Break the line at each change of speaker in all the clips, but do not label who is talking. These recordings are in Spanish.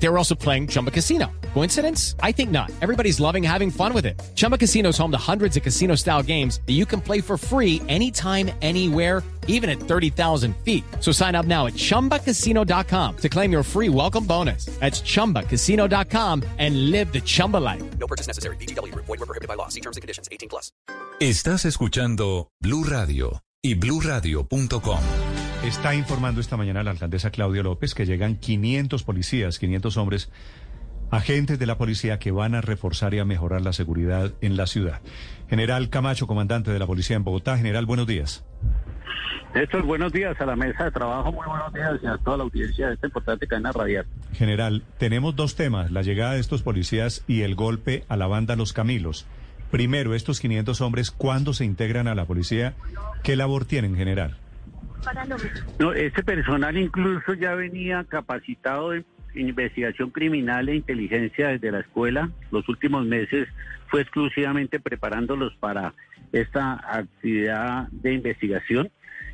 They were also playing Chumba Casino. Coincidence? I think not. Everybody's loving having fun with it. Chumba Casino is home to hundreds of casino style games that you can play for free anytime, anywhere, even at 30,000 feet. So sign up now at chumbacasino.com to claim your free welcome bonus. That's chumbacasino.com and live the Chumba life.
No purchase necessary. BGW. Void were prohibited by law. See terms and conditions. 18 plus.
Estás escuchando Blue Radio y bluradio.com.
Está informando esta mañana la alcaldesa Claudia López que llegan 500 policías, 500 hombres, agentes de la policía que van a reforzar y a mejorar la seguridad en la ciudad. General Camacho, comandante de la policía en Bogotá. General, buenos días.
Néstor, buenos días a la mesa de trabajo, muy buenos días y a toda la audiencia de esta importante cadena radial.
General, tenemos dos temas, la llegada de estos policías y el golpe a la banda Los Camilos. Primero, estos 500 hombres, ¿cuándo se integran a la policía? ¿Qué labor tienen, general?
No, este personal incluso ya venía capacitado en investigación criminal e inteligencia desde la escuela. Los últimos meses fue exclusivamente preparándolos para esta actividad de investigación.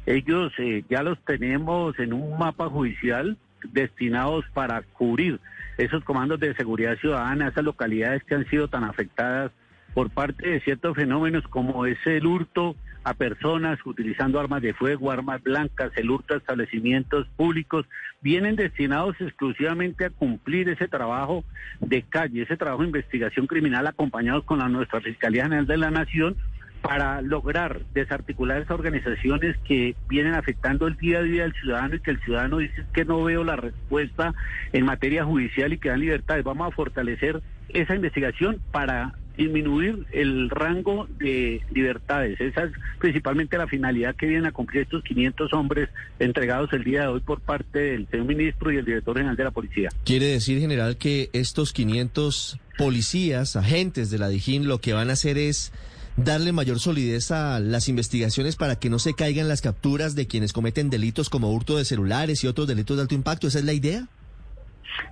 Ellos eh, ya los tenemos en un mapa judicial destinados para cubrir esos comandos de seguridad ciudadana, esas localidades que han sido tan afectadas por parte de ciertos fenómenos como es el hurto a personas utilizando armas de fuego, armas blancas, el hurto a establecimientos públicos, vienen destinados exclusivamente a cumplir ese trabajo de calle, ese trabajo de investigación criminal acompañados con la nuestra Fiscalía General de la Nación para lograr desarticular esas organizaciones que vienen afectando el día a día del ciudadano y que el ciudadano dice que no veo la respuesta en materia judicial y que dan libertades. Vamos a fortalecer esa investigación para disminuir el rango de libertades. Esa es principalmente la finalidad que vienen a cumplir estos 500 hombres entregados el día de hoy por parte del señor ministro y el director general de la policía.
Quiere decir, general, que estos 500 policías, agentes de la DIJÍN, lo que van a hacer es darle mayor solidez a las investigaciones para que no se caigan las capturas de quienes cometen delitos como hurto de celulares y otros delitos de alto impacto. ¿Esa es la idea?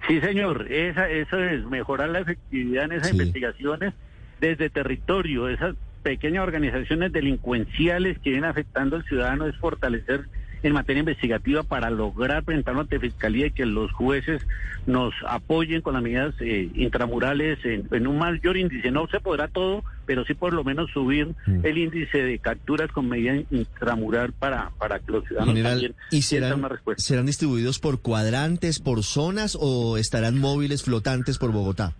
Sí, señor. Esa, eso es mejorar la efectividad en esas
Sí.
investigaciones desde territorio. Esas pequeñas organizaciones delincuenciales que vienen afectando al ciudadano es fortalecer en materia investigativa para lograr presentarlo ante Fiscalía y que los jueces nos apoyen con las medidas eh, intramurales en, en un mayor índice. No se podrá todo, pero sí por lo menos subir
Mm.
el índice de capturas con medida intramural para, para que los ciudadanos
General,
también
¿y serán,
una respuesta.
serán distribuidos por cuadrantes, por zonas o estarán móviles flotantes por Bogotá?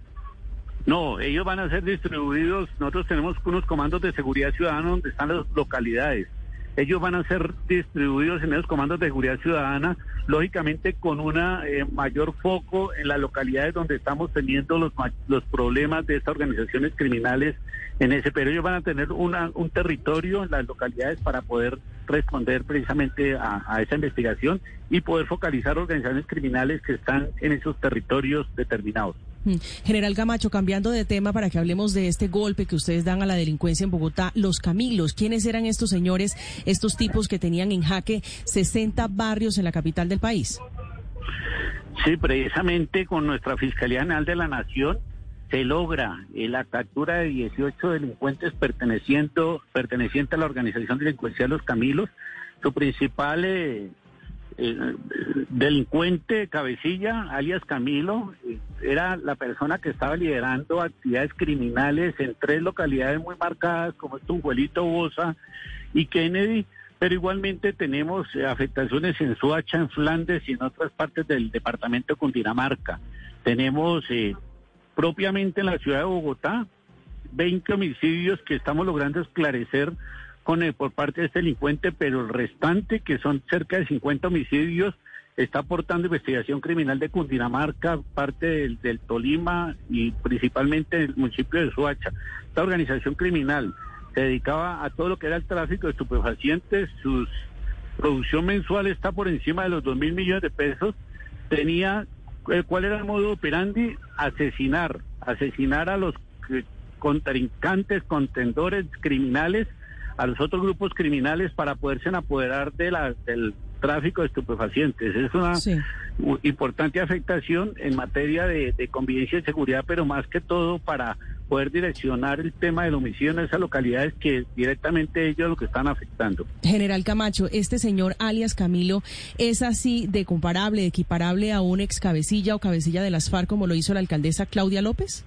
No, ellos van a ser distribuidos. Nosotros tenemos unos comandos de seguridad ciudadana donde están las localidades. Ellos van a ser distribuidos en esos comandos de seguridad ciudadana, lógicamente con una eh, mayor foco en las localidades donde estamos teniendo los, los problemas de estas organizaciones criminales en ese, pero ellos van a tener una, un territorio en las localidades para poder responder precisamente a, a esa investigación y poder focalizar organizaciones criminales que están en esos territorios determinados.
Mm. General Camacho, cambiando de tema para que hablemos de este golpe que ustedes dan a la delincuencia en Bogotá, los Camilos, ¿quiénes eran estos señores, estos tipos que tenían en jaque 60 barrios en la capital del país?
Sí, precisamente con nuestra Fiscalía General de la Nación se logra eh, la captura de 18 delincuentes perteneciendo, pertenecientes a la organización delincuencial Los Camilos. Su principal eh, delincuente cabecilla, alias Camilo, era la persona que estaba liderando actividades criminales en tres localidades muy marcadas como es Tunjuelito, Bosa y Kennedy, pero igualmente tenemos afectaciones en Suacha, en Flandes y en otras partes del departamento de Cundinamarca. Tenemos eh, propiamente en la ciudad de Bogotá 20 homicidios que estamos logrando esclarecer con el, por parte de este delincuente, pero el restante, que son cerca de 50 homicidios, está aportando investigación criminal de Cundinamarca, parte del, del Tolima y principalmente del municipio de Suacha. Esta organización criminal se dedicaba a todo lo que era el tráfico de estupefacientes, su producción mensual está por encima de los 2 mil millones de pesos, tenía, ¿cuál era el modo operandi? Asesinar, asesinar a los eh, contrincantes, contendores criminales, a los otros grupos criminales para poderse apoderar de la, del tráfico de estupefacientes. Es una
Sí.
importante afectación en materia de, de convivencia y seguridad, pero más que todo para poder direccionar el tema del homicidio en esas localidades que directamente ellos lo que están afectando.
General Camacho, este señor alias Camilo es así de comparable, equiparable a un ex cabecilla o cabecilla de las FARC como lo hizo la alcaldesa Claudia López?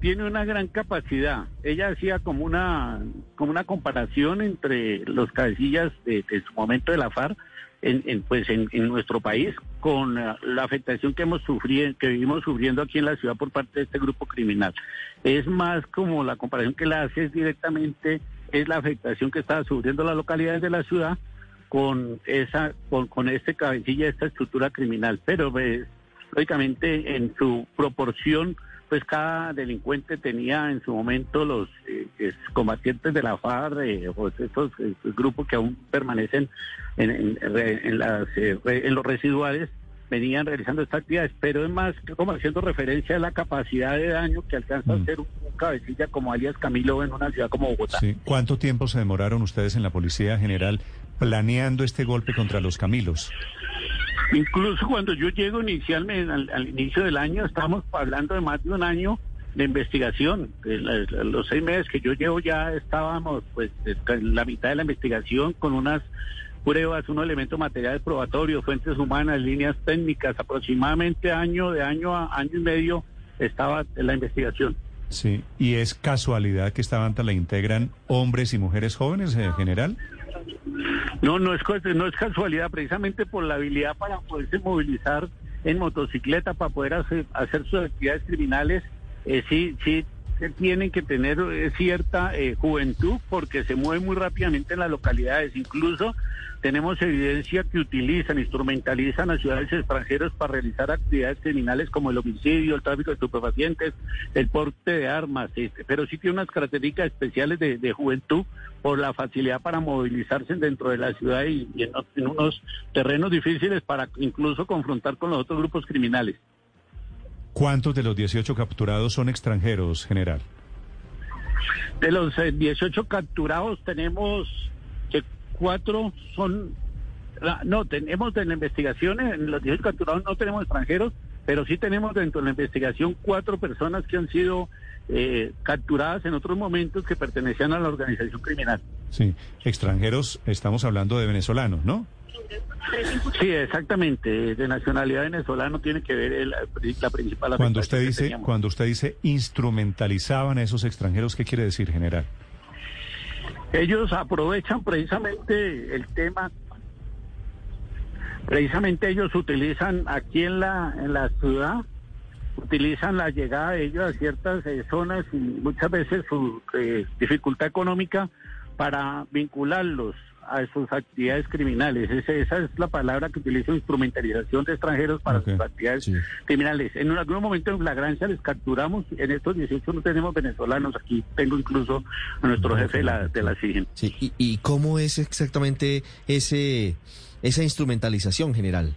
tiene una gran capacidad. Ella hacía como una, como una comparación entre los cabecillas de, su momento de la FARC en, pues en, en, nuestro país con la, la afectación que hemos sufrido, que vivimos sufriendo aquí en la ciudad por parte de este grupo criminal. Es más como la comparación que la hace es directamente es la afectación que está sufriendo las localidades de la ciudad con esa con, con este cabecilla, esta estructura criminal, pero pues, lógicamente en su proporción pues cada delincuente tenía en su momento los eh, combatientes de la FARC eh, o estos, estos, grupos que aún permanecen en, en, en, las, eh, en los residuales venían realizando estas actividades, pero es más como haciendo referencia a la capacidad de daño que alcanza mm. a hacer un, un, cabecilla como alias Camilo en una ciudad como Bogotá.
Sí. ¿Cuánto tiempo se demoraron ustedes en la Policía General planeando este golpe contra los Camilos?
Incluso cuando yo llego inicialmente al, al, inicio del año, estamos hablando de más de un año de investigación. Los seis meses que yo llevo ya estábamos pues en la mitad de la investigación con unas pruebas, unos elementos materiales probatorios, fuentes humanas, líneas técnicas, aproximadamente año de año a año y medio estaba en la investigación.
Sí, y es casualidad que esta banda la integran hombres y mujeres jóvenes en general.
No, no es, no es casualidad, precisamente por la habilidad para poderse movilizar en motocicleta, para poder hacer, hacer sus actividades criminales, eh, sí, sí tienen que tener eh, cierta eh, juventud porque se mueven muy rápidamente en las localidades. Incluso tenemos evidencia que utilizan, instrumentalizan a ciudades extranjeras para realizar actividades criminales como el homicidio, el tráfico de estupefacientes, el porte de armas, este, pero sí tiene unas características especiales de, juventud por la facilidad para movilizarse dentro de la ciudad y, en unos terrenos difíciles para incluso confrontar con los otros grupos criminales.
¿Cuántos de los 18 capturados son extranjeros, general?
De los eh, 18 capturados tenemos que cuatro son... No, tenemos en la investigación, en los 18 capturados no tenemos extranjeros, pero sí tenemos dentro de la investigación cuatro personas que han sido eh, capturadas en otros momentos que pertenecían a la organización criminal.
Sí, extranjeros, estamos hablando de venezolanos, ¿no?
Sí, exactamente. De nacionalidad venezolana tiene que ver el, la principal.
Cuando usted dice, cuando usted dice instrumentalizaban a esos extranjeros, ¿qué quiere decir, general?
Ellos aprovechan precisamente el tema. Precisamente ellos utilizan aquí en la en la ciudad utilizan la llegada de ellos a ciertas eh, zonas y muchas veces su eh, dificultad económica para vincularlos a sus actividades criminales. Esa, esa, es la palabra que utilizo, instrumentalización de extranjeros para okay. sus actividades sí. criminales. En algún momento en flagrancia les capturamos, en estos 18 no tenemos venezolanos, aquí tengo incluso a nuestro okay. jefe de la, de la SIGEN.
Sí. ¿Y, ¿Y cómo es exactamente ese esa instrumentalización general?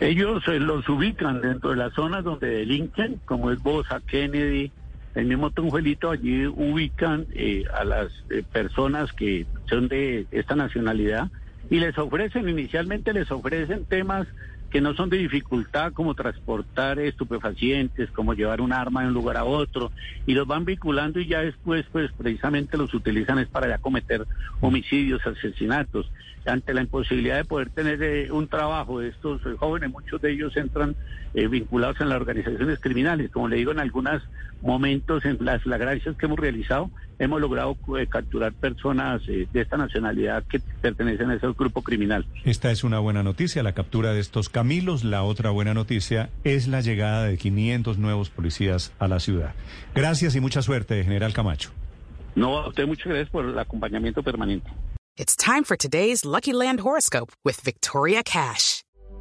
Ellos eh, los ubican dentro de las zonas donde delinquen, como es Bosa, Kennedy, el mismo Tunjuelito, allí ubican eh, a las eh, personas que son de esta nacionalidad y les ofrecen, inicialmente les ofrecen temas que no son de dificultad como transportar estupefacientes, como llevar un arma de un lugar a otro, y los van vinculando y ya después, pues precisamente los utilizan es para ya cometer homicidios, asesinatos. Ante la imposibilidad de poder tener eh, un trabajo estos jóvenes, muchos de ellos entran eh, vinculados en las organizaciones criminales. Como le digo, en algunos momentos, en las flagrancias que hemos realizado, hemos logrado eh, capturar personas eh, de esta nacionalidad que pertenecen a ese grupo criminal.
Esta es una buena noticia, la captura de estos Camilos. La otra buena noticia es la llegada de 500 nuevos policías a la ciudad. Gracias y mucha suerte, General Camacho.
No, a usted muchas gracias por el acompañamiento permanente.
It's time for today's Lucky Land horoscope with Victoria Cash.